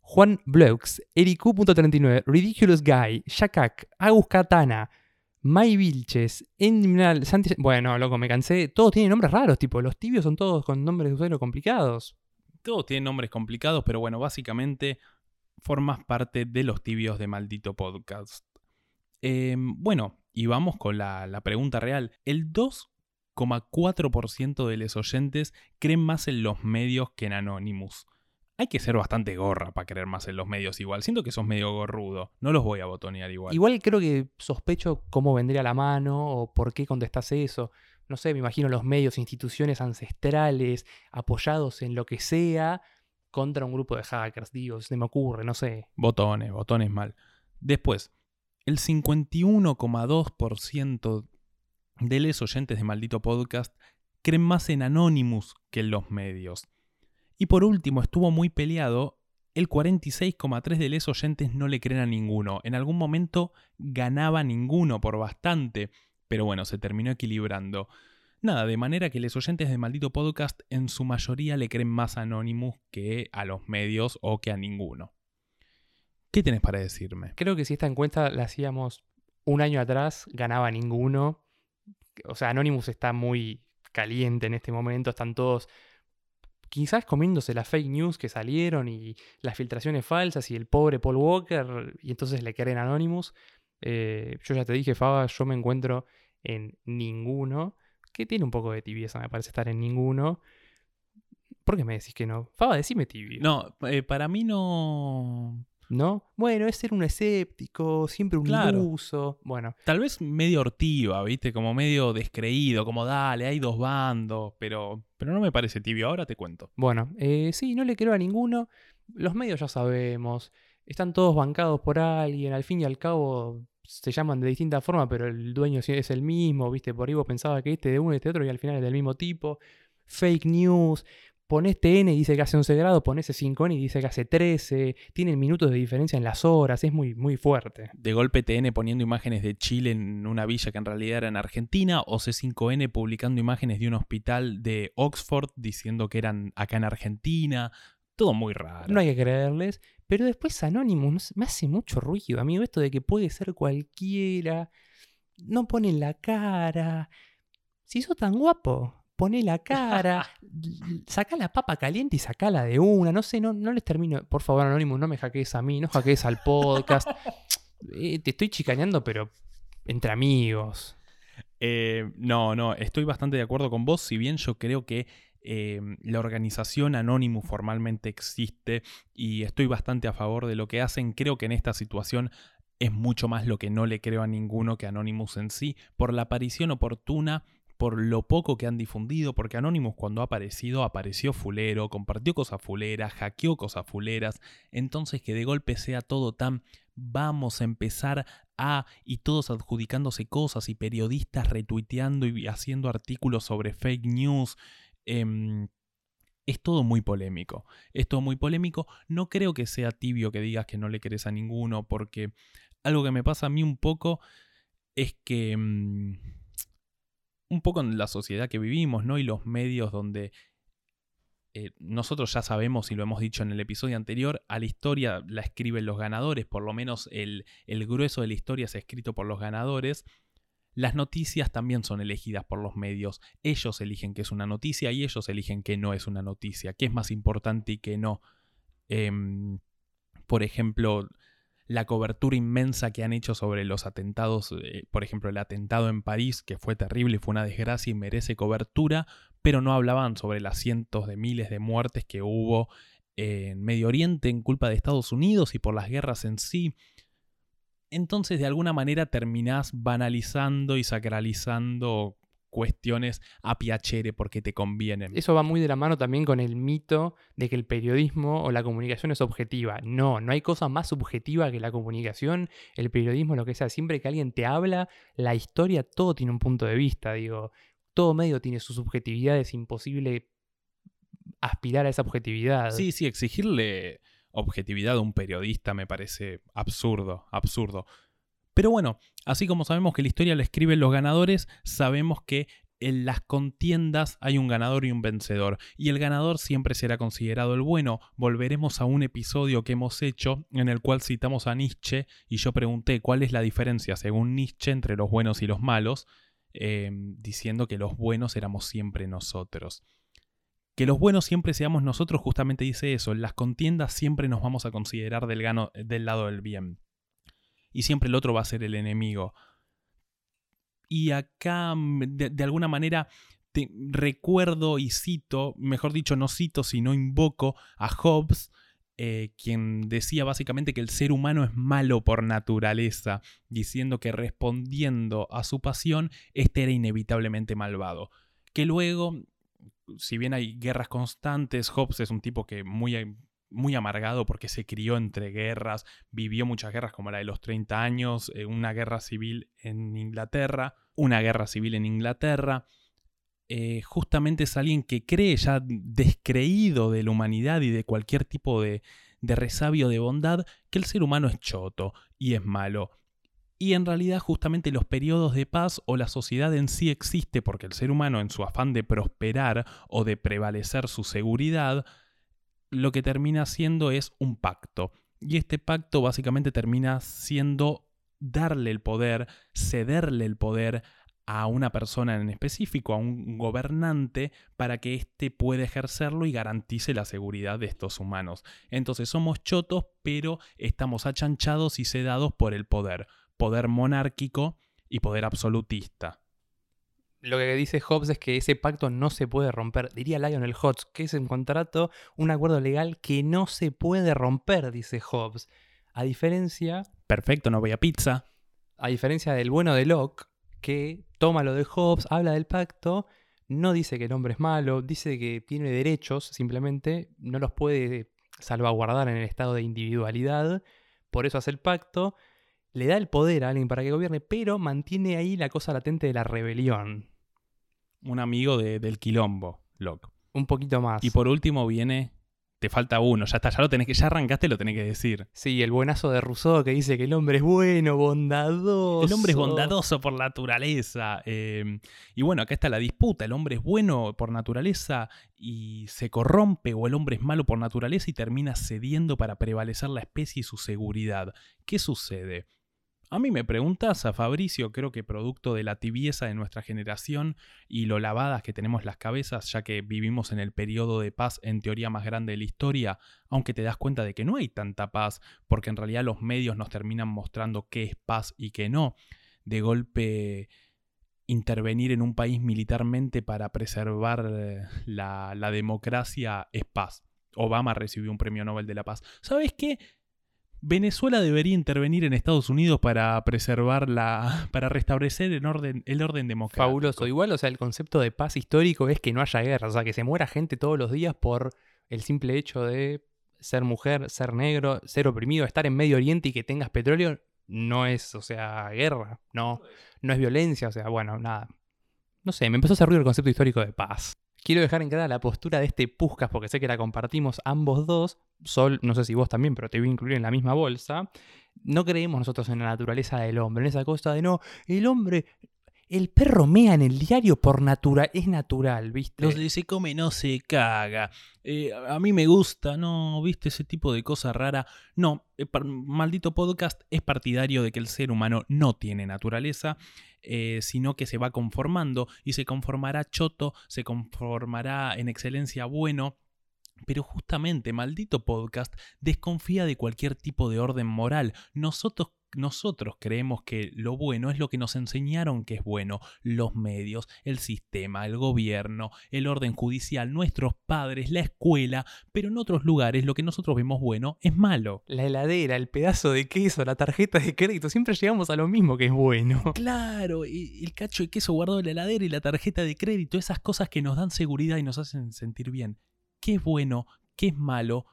Juan Bleux, Ericu.39, Ridiculous Guy, Shakak, Agus Katana, May Vilches, Endminal, Santi... Bueno, loco, me cansé. Todos tienen nombres raros, tipo, los tibios son todos con nombres de usuario complicados. Todos tienen nombres complicados, pero bueno, básicamente formas parte de los tibios de maldito podcast. Em, bueno, y vamos con la, la pregunta real. El 2,4% de los oyentes creen más en los medios que en Anonymous hay que ser bastante gorra para querer más en los medios igual. Siento que sos medio gorrudo. No los voy a botonear igual. Igual creo que sospecho cómo vendría la mano o por qué contestás eso. No sé, me imagino los medios, instituciones ancestrales, apoyados en lo que sea, contra un grupo de hackers, digo, se me ocurre, no sé. Botones, botones mal. Después, el 51,2% de los oyentes de Maldito Podcast creen más en Anonymous que en los medios. Y por último, estuvo muy peleado. El 46,3 de los oyentes no le creen a ninguno. En algún momento ganaba ninguno por bastante. Pero bueno, se terminó equilibrando. Nada, de manera que los oyentes de Maldito Podcast en su mayoría le creen más a Anonymous que a los medios o que a ninguno. ¿Qué tenés para decirme? Creo que si esta encuesta la hacíamos un año atrás, ganaba ninguno. O sea, Anonymous está muy caliente en este momento, están todos quizás comiéndose las fake news que salieron y las filtraciones falsas y el pobre Paul Walker, y entonces le creen Anonymous. Eh, yo ya te dije, Faba, yo me encuentro en ninguno, que tiene un poco de tibieza, me parece estar en ninguno. ¿Por qué me decís que no? Faba, decime tibio. No, eh, para mí no. ¿No? Bueno, es ser un escéptico, siempre un claro. Bueno. Tal vez medio hortiva, ¿viste? Como medio descreído, como dale, hay dos bandos, pero, pero no me parece tibio. Ahora te cuento. Bueno, eh, sí, no le creo a ninguno. Los medios ya sabemos. Están todos bancados por alguien. Al fin y al cabo se llaman de distinta forma, pero el dueño es el mismo, ¿viste? Por ahí vos pensabas que este de uno y este otro y al final es del mismo tipo. Fake news, Pones TN y dice que hace 11 grados, pones 5N y dice que hace 13, tienen minutos de diferencia en las horas, es muy, muy fuerte. De golpe TN poniendo imágenes de Chile en una villa que en realidad era en Argentina, o C5N publicando imágenes de un hospital de Oxford diciendo que eran acá en Argentina, todo muy raro. No hay que creerles, pero después Anonymous me hace mucho ruido, amigo, esto de que puede ser cualquiera, no ponen la cara. Si sos tan guapo, poné la cara, saca la papa caliente y sacala de una. No sé, no, no les termino. Por favor, Anonymous, no me hackees a mí, no hackees al podcast. Eh, te estoy chicaneando, pero entre amigos. Eh, no, no, estoy bastante de acuerdo con vos, si bien yo creo que eh, la organización Anonymous formalmente existe y estoy bastante a favor de lo que hacen, creo que en esta situación es mucho más lo que no le creo a ninguno que Anonymous en sí, por la aparición oportuna por lo poco que han difundido, porque Anonymous cuando ha aparecido apareció fulero, compartió cosas fuleras, hackeó cosas fuleras, entonces que de golpe sea todo tan vamos a empezar a y todos adjudicándose cosas y periodistas retuiteando y haciendo artículos sobre fake news. Em, es todo muy polémico. Es todo muy polémico. No creo que sea tibio que digas que no le querés a ninguno, porque algo que me pasa a mí un poco es que... Un poco en la sociedad que vivimos, ¿no? Y los medios donde eh, nosotros ya sabemos, y lo hemos dicho en el episodio anterior, a la historia la escriben los ganadores, por lo menos el, el grueso de la historia es escrito por los ganadores. Las noticias también son elegidas por los medios. Ellos eligen qué es una noticia y ellos eligen qué no es una noticia, qué es más importante y qué no. Em, por ejemplo, la cobertura inmensa que han hecho sobre los atentados, eh, por ejemplo, el atentado en París, que fue terrible, fue una desgracia y merece cobertura, pero no hablaban sobre las cientos de miles de muertes que hubo en Medio Oriente en culpa de Estados Unidos y por las guerras en sí. Entonces de alguna manera terminás banalizando y sacralizando cuestiones a piacere porque te convienen. Eso va muy de la mano también con el mito de que el periodismo o la comunicación es objetiva. No, no hay cosa más subjetiva que la comunicación, el periodismo, lo que sea. Siempre que alguien te habla, la historia, todo tiene un punto de vista, digo. Todo medio tiene su subjetividad, es imposible aspirar a esa objetividad. Sí, sí, exigirle objetividad de un periodista me parece absurdo, absurdo. Pero bueno, así como sabemos que la historia la escriben los ganadores, sabemos que en las contiendas hay un ganador y un vencedor, y el ganador siempre será considerado el bueno. Volveremos a un episodio que hemos hecho en el cual citamos a Nietzsche y yo pregunté cuál es la diferencia según Nietzsche entre los buenos y los malos, eh, diciendo que los buenos éramos siempre nosotros. Que los buenos siempre seamos nosotros justamente dice eso, en las contiendas siempre nos vamos a considerar del, del lado del bien. Y siempre el otro va a ser el enemigo. Y acá, mm, de, alguna manera, te recuerdo y cito, mejor dicho, no cito, sino invoco a Hobbes, eh, quien decía básicamente que el ser humano es malo por naturaleza, diciendo que respondiendo a su pasión, este era inevitablemente malvado. Que luego si bien hay guerras constantes, Hobbes es un tipo que muy, muy amargado porque se crió entre guerras, vivió muchas guerras como la de los 30 años, eh, una guerra civil en Inglaterra, una guerra civil en Inglaterra. Eh, justamente es alguien que cree ya descreído de la humanidad y de cualquier tipo de, de resabio de bondad que el ser humano es choto y es malo y en realidad justamente los periodos de paz o la sociedad en sí existe porque el ser humano en su afán de prosperar o de prevalecer su seguridad, lo que termina siendo es un pacto. Y este pacto básicamente termina siendo darle el poder, cederle el poder a una persona en específico, a un gobernante, para que éste pueda ejercerlo y garantice la seguridad de estos humanos. Entonces somos chotos, pero estamos achanchados y sedados por el poder poder monárquico y poder absolutista. Lo que dice Hobbes es que ese pacto no se puede romper. Diría Lionel Hobbes que es un contrato, un acuerdo legal que no se puede romper, dice Hobbes. A diferencia. Perfecto, no voy a pizza. A diferencia del bueno de Locke, que toma lo de Hobbes, habla del pacto, no dice que el hombre es malo, dice que tiene derechos, simplemente no los puede salvaguardar en el estado de individualidad. Por eso hace el pacto le da el poder a alguien para que gobierne, pero mantiene ahí la cosa latente de la rebelión. Un amigo del quilombo, Locke. Un poquito más. Y por último viene. Te falta uno, ya está, ya lo tenés que, ya arrancaste, lo tenés que decir. Sí, el buenazo de Rousseau que dice que el hombre es bueno, bondadoso. El hombre es bondadoso por naturaleza. Em, y bueno, acá está la disputa. El hombre es bueno por naturaleza y se corrompe, o el hombre es malo por naturaleza y termina cediendo para prevalecer la especie y su seguridad. ¿Qué sucede? A mí me preguntas a Fabricio, creo que producto de la tibieza de nuestra generación y lo lavadas que tenemos las cabezas, ya que vivimos en el periodo de paz en teoría más grande de la historia, aunque te das cuenta de que no hay tanta paz, porque en realidad los medios nos terminan mostrando qué es paz y qué no. De golpe intervenir en un país militarmente para preservar eh, la, la democracia es paz. Obama recibió un premio Nobel de la Paz. ¿Sabes qué? Venezuela debería intervenir en Estados Unidos para preservar la. para restablecer el orden, el orden democrático. Fabuloso. Igual, o sea, el concepto de paz histórico es que no haya guerra. O sea, que se muera gente todos los días por el simple hecho de ser mujer, ser negro, ser oprimido, estar en Medio Oriente y que tengas petróleo. No es, o sea, guerra. No, no es violencia. O sea, bueno, nada. No sé, me empezó a hacer ruido el concepto histórico de paz. Quiero dejar en clara la postura de este Puscas porque sé que la compartimos ambos dos. Sol, no sé si vos también, pero te voy a incluir en la misma bolsa. No creemos nosotros en la naturaleza del hombre, en esa cosa de no, el hombre, el perro mea en el diario por natural, es natural, ¿viste? De se come no se caga. Eh, a mí me gusta, ¿no? ¿Viste ese tipo de cosa rara? No, eh, maldito podcast es partidario de que el ser humano no tiene naturaleza, eh, sino que se va conformando y se conformará choto, se conformará en excelencia bueno. Pero justamente, maldito podcast, desconfía de cualquier tipo de orden moral. Nosotros, nosotros creemos que lo bueno es lo que nos enseñaron que es bueno. Los medios, el sistema, el gobierno, el orden judicial, nuestros padres, la escuela. Pero en otros lugares lo que nosotros vemos bueno es malo. La heladera, el pedazo de queso, la tarjeta de crédito, siempre llegamos a lo mismo que es bueno. Claro, y- el cacho de queso guardado en la heladera y la tarjeta de crédito, esas cosas que nos dan seguridad y nos hacen sentir bien. ¿Qué es bueno? ¿Qué es malo?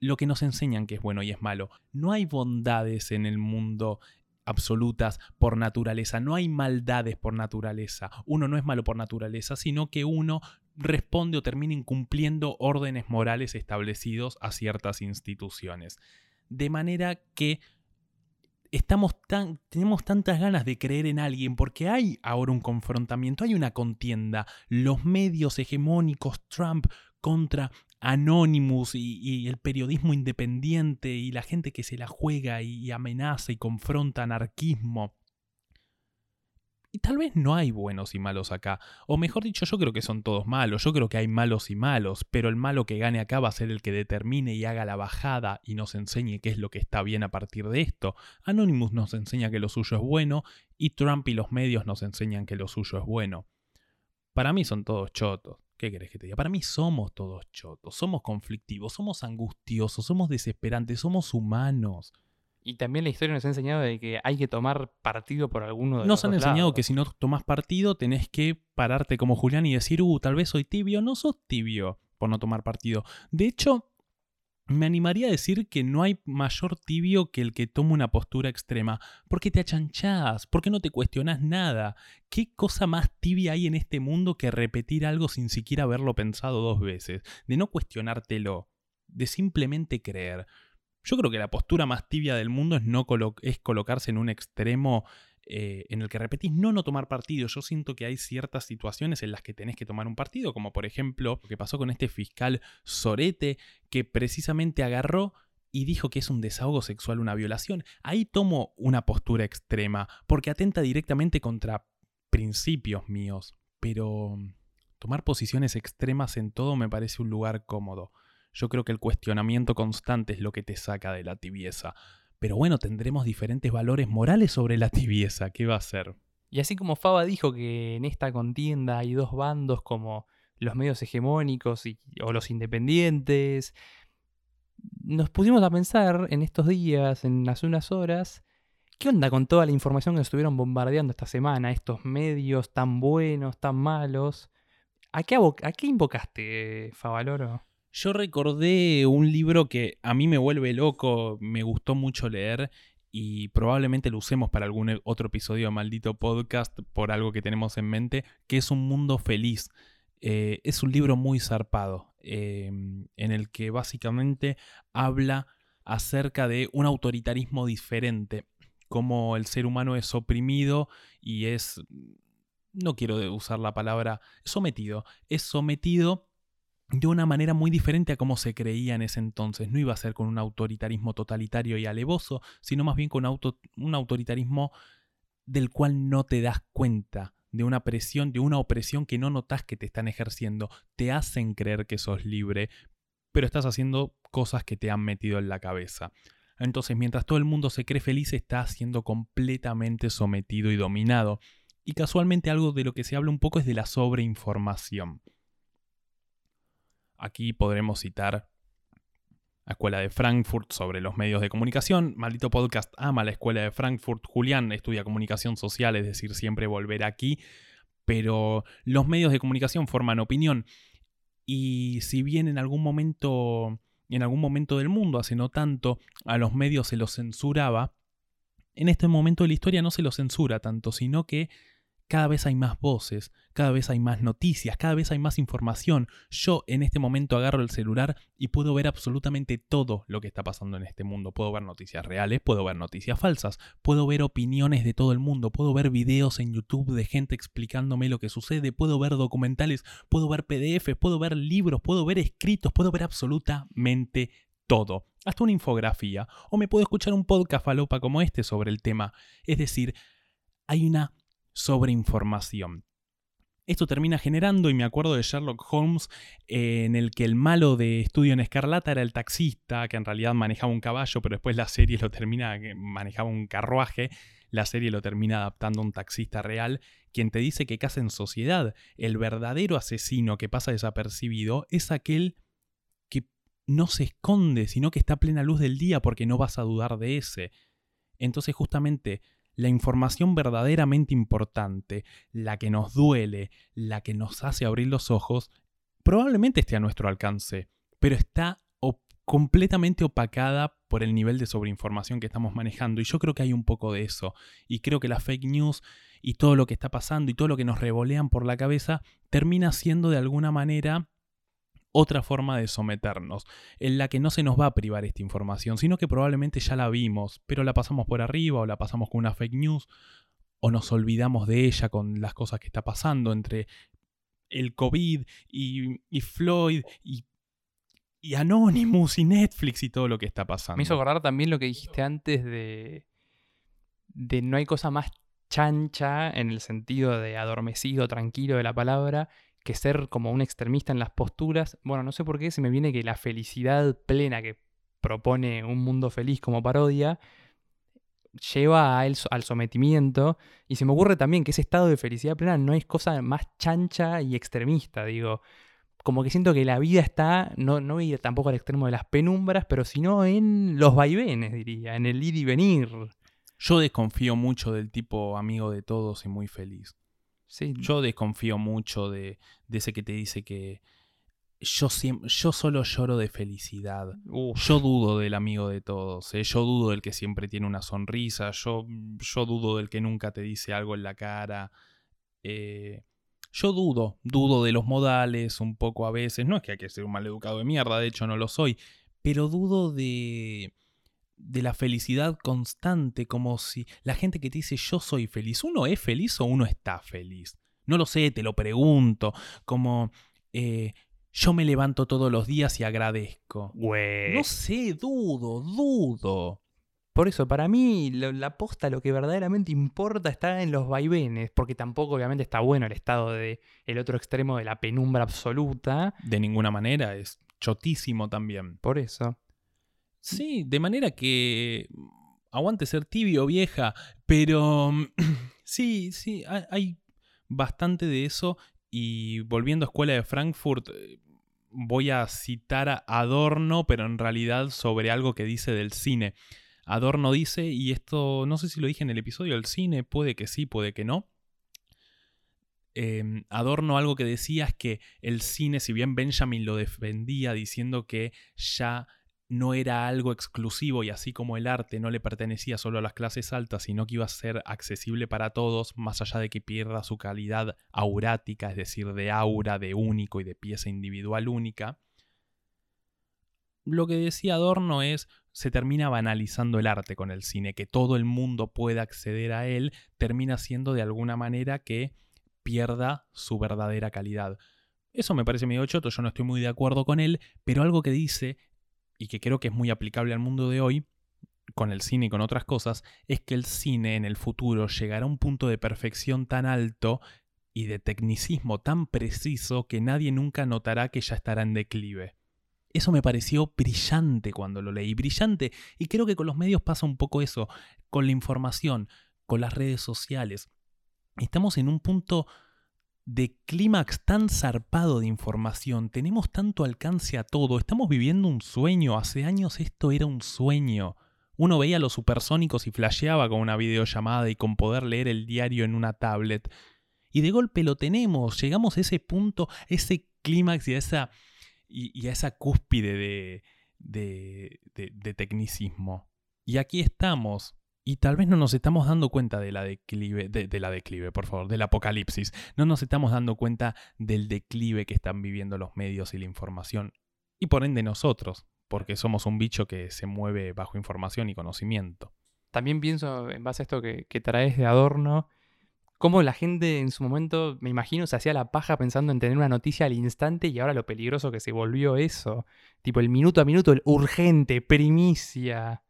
Lo que nos enseñan que es bueno y es malo. No hay bondades en el mundo absolutas por naturaleza, no hay maldades por naturaleza. Uno no es malo por naturaleza, sino que uno responde o termina incumpliendo órdenes morales establecidos a ciertas instituciones. De manera que tenemos tantas ganas de creer en alguien porque hay ahora un confrontamiento, hay una contienda. Los medios hegemónicos, Trump contra Anonymous y, el periodismo independiente y la gente que se la juega y amenaza y confronta anarquismo. Y tal vez no hay buenos y malos acá. O mejor dicho, yo creo que son todos malos. Yo creo que hay malos y malos. Pero el malo que gane acá va a ser el que determine y haga la bajada y nos enseñe qué es lo que está bien a partir de esto. Anonymous nos enseña que lo suyo es bueno y Trump y los medios nos enseñan que lo suyo es bueno. Para mí son todos chotos. ¿Qué querés que te diga? Para mí somos todos chotos, somos conflictivos, somos angustiosos, somos desesperantes, somos humanos. Y también la historia nos ha enseñado de que hay que tomar partido por alguno de Nos los han dos enseñado lados. que si no tomás partido tenés que pararte como Julián y decir, uh, tal vez soy tibio. No sos tibio por no tomar partido. De hecho, me animaría a decir que no hay mayor tibio que el que toma una postura extrema, porque te achanchás, porque no te cuestionás nada. ¿Qué cosa más tibia hay en este mundo que repetir algo sin siquiera haberlo pensado dos veces? De no cuestionártelo, de simplemente creer. Yo creo que la postura más tibia del mundo es, no es colocarse en un extremo eh, en el que repetís no no tomar partido. Yo siento que hay ciertas situaciones en las que tenés que tomar un partido, como por ejemplo lo que pasó con este fiscal Sorete, que precisamente agarró y dijo que es un desahogo sexual una violación. Ahí tomo una postura extrema, porque atenta directamente contra principios míos. Pero mm, tomar posiciones extremas en todo me parece un lugar cómodo. Yo creo que el cuestionamiento constante es lo que te saca de la tibieza. Pero bueno, tendremos diferentes valores morales sobre la tibieza. ¿Qué va a ser? Y así como Faba dijo que en esta contienda hay dos bandos como los medios hegemónicos o los independientes, nos pusimos a pensar en estos días, en hace unas horas, ¿qué onda con toda la información que nos estuvieron bombardeando esta semana? Estos medios tan buenos, tan malos. ¿A qué, a qué invocaste? Yo recordé un libro que a mí me vuelve loco, me gustó mucho leer y probablemente lo usemos para algún e- otro episodio de Maldito Podcast por algo que tenemos en mente, que es Un Mundo Feliz. Eh, es un libro muy zarpado, eh, en el que básicamente habla acerca de un autoritarismo diferente, cómo el ser humano es oprimido y es, no quiero usar la palabra sometido, es sometido de una manera muy diferente a como se creía en ese entonces. No iba a ser con un autoritarismo totalitario y alevoso, sino más bien con un autoritarismo del cual no te das cuenta, de una presión, de una opresión que no notas que te están ejerciendo. Te hacen creer que sos libre, pero estás haciendo cosas que te han metido en la cabeza. Entonces, mientras todo el mundo se cree feliz, está siendo completamente sometido y dominado. Y casualmente algo de lo que se habla un poco es de la sobreinformación. Aquí podremos citar Escuela de Frankfurt sobre los medios de comunicación. Maldito Podcast ama la Escuela de Frankfurt. Julián estudia comunicación social, es decir, siempre volver aquí. Pero los medios de comunicación forman opinión. Y si bien en algún momento, en algún momento del mundo, hace no tanto, a los medios se los censuraba, en este momento de la historia no se los censura tanto, sino que cada vez hay más voces, cada vez hay más noticias, cada vez hay más información. Yo en este momento agarro el celular y puedo ver absolutamente todo lo que está pasando en este mundo. Puedo ver noticias reales, puedo ver noticias falsas, puedo ver opiniones de todo el mundo, puedo ver videos en YouTube de gente explicándome lo que sucede, puedo ver documentales, puedo ver PDFs, puedo ver libros, puedo ver escritos, puedo ver absolutamente todo. Hasta una infografía. O me puedo escuchar un podcast falopa como este sobre el tema. Es decir, hay una sobre información. Esto termina generando, y me acuerdo de Sherlock Holmes, eh, en el que el malo de Estudio en Escarlata era el taxista, que en realidad manejaba un caballo, pero después la serie lo termina, manejaba un carruaje, la serie lo termina adaptando a un taxista real, quien te dice que casa en sociedad. El verdadero asesino que pasa desapercibido es aquel que no se esconde, sino que está a plena luz del día porque no vas a dudar de ese. Entonces justamente la información verdaderamente importante, la que nos duele, la que nos hace abrir los ojos, probablemente esté a nuestro alcance, pero está completamente opacada por el nivel de sobreinformación que estamos manejando. Y yo creo que hay un poco de eso. Y creo que la fake news y todo lo que está pasando y todo lo que nos revolean por la cabeza termina siendo de alguna manera otra forma de someternos, en la que no se nos va a privar esta información, sino que probablemente ya la vimos, pero la pasamos por arriba o la pasamos con una fake news o nos olvidamos de ella con las cosas que está pasando entre el COVID y, Floyd y, y Anonymous y Netflix y todo lo que está pasando. Me hizo acordar también lo que dijiste antes de, de no hay cosa más chancha en el sentido de adormecido, tranquilo de la palabra, que ser como un extremista en las posturas. Bueno, no sé por qué se me viene que la felicidad plena que propone un mundo feliz como parodia lleva al sometimiento y se me ocurre también que ese estado de felicidad plena no es cosa más chancha y extremista, digo, como que siento que la vida está, no, no ir tampoco al extremo de las penumbras, pero sino en los vaivenes, diría, en el ir y venir. Yo desconfío mucho del tipo amigo de todos y muy feliz. Yo desconfío mucho de, ese que te dice que yo, yo solo lloro de felicidad. Yo dudo del amigo de todos. ¿eh? Yo dudo del que siempre tiene una sonrisa. Yo, yo dudo del que nunca te dice algo en la cara. Eh, yo dudo, dudo de los modales un poco a veces. No es que hay que ser un maleducado de mierda, de hecho no lo soy. Pero dudo de de la felicidad constante, como si la gente que te dice yo soy feliz, ¿uno es feliz o uno está feliz? No lo sé, te lo pregunto, como eh, yo me levanto todos los días y agradezco. No sé, dudo, dudo. Por eso, para mí, la posta, lo que verdaderamente importa está en los vaivenes, porque tampoco obviamente está bueno el estado de el otro extremo de la penumbra absoluta. De ninguna manera, es chotísimo también. Por eso. Sí, de manera que mm, aguante ser tibio, vieja, pero mm, sí, sí, hay bastante de eso y volviendo a Escuela de Frankfurt, eh, voy a citar a Adorno, pero en realidad sobre algo que dice del cine. Adorno dice, y esto no sé si lo dije en el episodio del cine, puede que sí, puede que no. Em, Adorno algo que decía es que el cine, si bien Benjamin lo defendía diciendo que ya no era algo exclusivo y así como el arte no le pertenecía solo a las clases altas, sino que iba a ser accesible para todos, más allá de que pierda su calidad aurática, es decir, de aura, de único y de pieza individual única, lo que decía Adorno es, se termina banalizando el arte con el cine, que todo el mundo pueda acceder a él, termina siendo de alguna manera que pierda su verdadera calidad. Eso me parece medio choto, yo no estoy muy de acuerdo con él, pero algo que dice y que creo que es muy aplicable al mundo de hoy, con el cine y con otras cosas, es que el cine en el futuro llegará a un punto de perfección tan alto y de tecnicismo tan preciso que nadie nunca notará que ya estará en declive. Eso me pareció brillante cuando lo leí, brillante, y creo que con los medios pasa un poco eso, con la información, con las redes sociales. Estamos en un punto de clímax tan zarpado de información, tenemos tanto alcance a todo, estamos viviendo un sueño, hace años esto era un sueño. Uno veía a los supersónicos y flasheaba con una videollamada y con poder leer el diario en una tablet. Y de golpe lo tenemos, llegamos a ese punto, ese clímax y a esa, y, a esa cúspide de, de, de tecnicismo. Y aquí estamos, y tal vez no nos estamos dando cuenta de la declive, de, la declive, por favor, del apocalipsis. No nos estamos dando cuenta del declive que están viviendo los medios y la información. Y por ende nosotros, porque somos un bicho que se mueve bajo información y conocimiento. También pienso, en base a esto que, que traes de adorno, cómo la gente en su momento, me imagino, se hacía la paja pensando en tener una noticia al instante y ahora lo peligroso que se volvió eso. Tipo el minuto a minuto, el urgente, primicia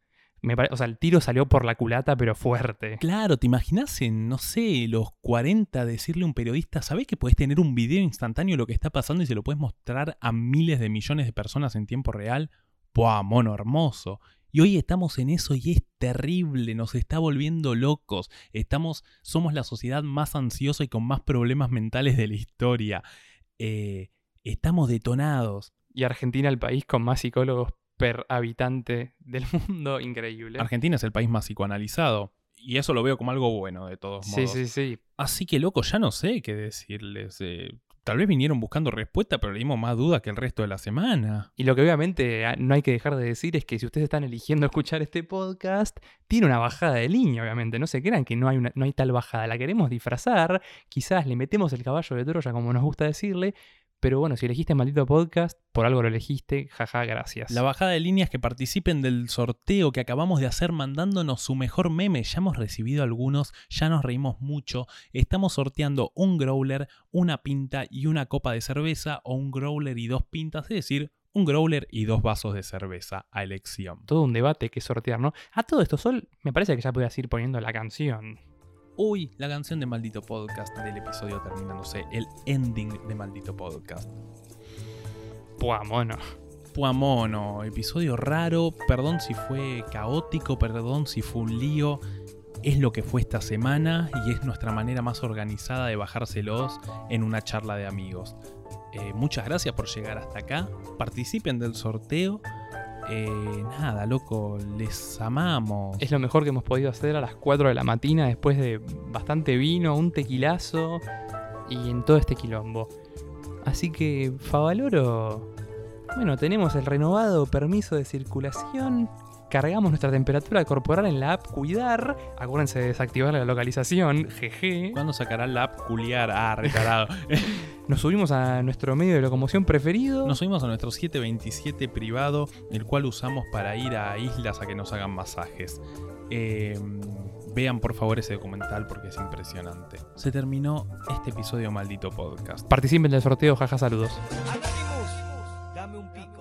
o sea, el tiro salió por la culata, pero fuerte. Claro, ¿te imaginas en, no sé, los 40 decirle a un periodista, ¿sabés que podés tener un video instantáneo de lo que está pasando y se lo puedes mostrar a miles de millones de personas en tiempo real? ¡Buah, mono hermoso! Y hoy estamos en eso y es terrible, nos está volviendo locos. Estamos, somos la sociedad más ansiosa y con más problemas mentales de la historia. Eh, estamos detonados. Y Argentina, el país con más psicólogos per habitante del mundo increíble. Argentina es el país más psicoanalizado. Y eso lo veo como algo bueno, de todos modos. Sí, sí, sí. Así que, loco, ya no sé qué decirles. Eh, tal vez vinieron buscando respuesta, pero le dimos más dudas que el resto de la semana. Y lo que obviamente ah, no hay que dejar de decir es que si ustedes están eligiendo escuchar este podcast, tiene una bajada de línea, obviamente. No se crean que no hay, una, no hay tal bajada. La queremos disfrazar. Quizás le metemos el caballo de Troya, como nos gusta decirle. Pero bueno, si elegiste maldito podcast, por algo lo elegiste, jaja, gracias. La bajada de líneas que participen del sorteo que acabamos de hacer mandándonos su mejor meme. Ya hemos recibido algunos, ya nos reímos mucho. Estamos sorteando un growler, una pinta y una copa de cerveza, o un growler y dos pintas, es decir, un growler y dos vasos de cerveza a elección. Todo un debate que sortear, ¿no? A todo esto, Sol, me parece que ya puedes ir poniendo la canción. Uy, la canción de Maldito Podcast del episodio terminándose, el ending de Maldito Podcast. Puamono. Puamono, episodio raro, perdón si fue caótico, perdón si fue un lío. Es lo que fue esta semana y es nuestra manera más organizada de bajárselos en una charla de amigos. Eh, muchas gracias por llegar hasta acá. Participen del sorteo eh, nada, loco, les amamos. Es lo mejor que hemos podido hacer a las 4 de la mañana después de bastante vino, un tequilazo y en todo este quilombo. Así que, Favaloro, bueno, tenemos el renovado permiso de circulación cargamos nuestra temperatura corporal en la app Cuidar. Acuérdense de desactivar la localización, jeje. ¿Cuándo sacará la app Culiar? Ah, retarado. Nos subimos a nuestro medio de locomoción preferido. Nos subimos a nuestro 727 privado, el cual usamos para ir a islas a que nos hagan masajes. Em, vean por favor ese documental porque es impresionante. Se terminó este episodio maldito podcast. Participen del sorteo, jaja, saludos. dame un pico.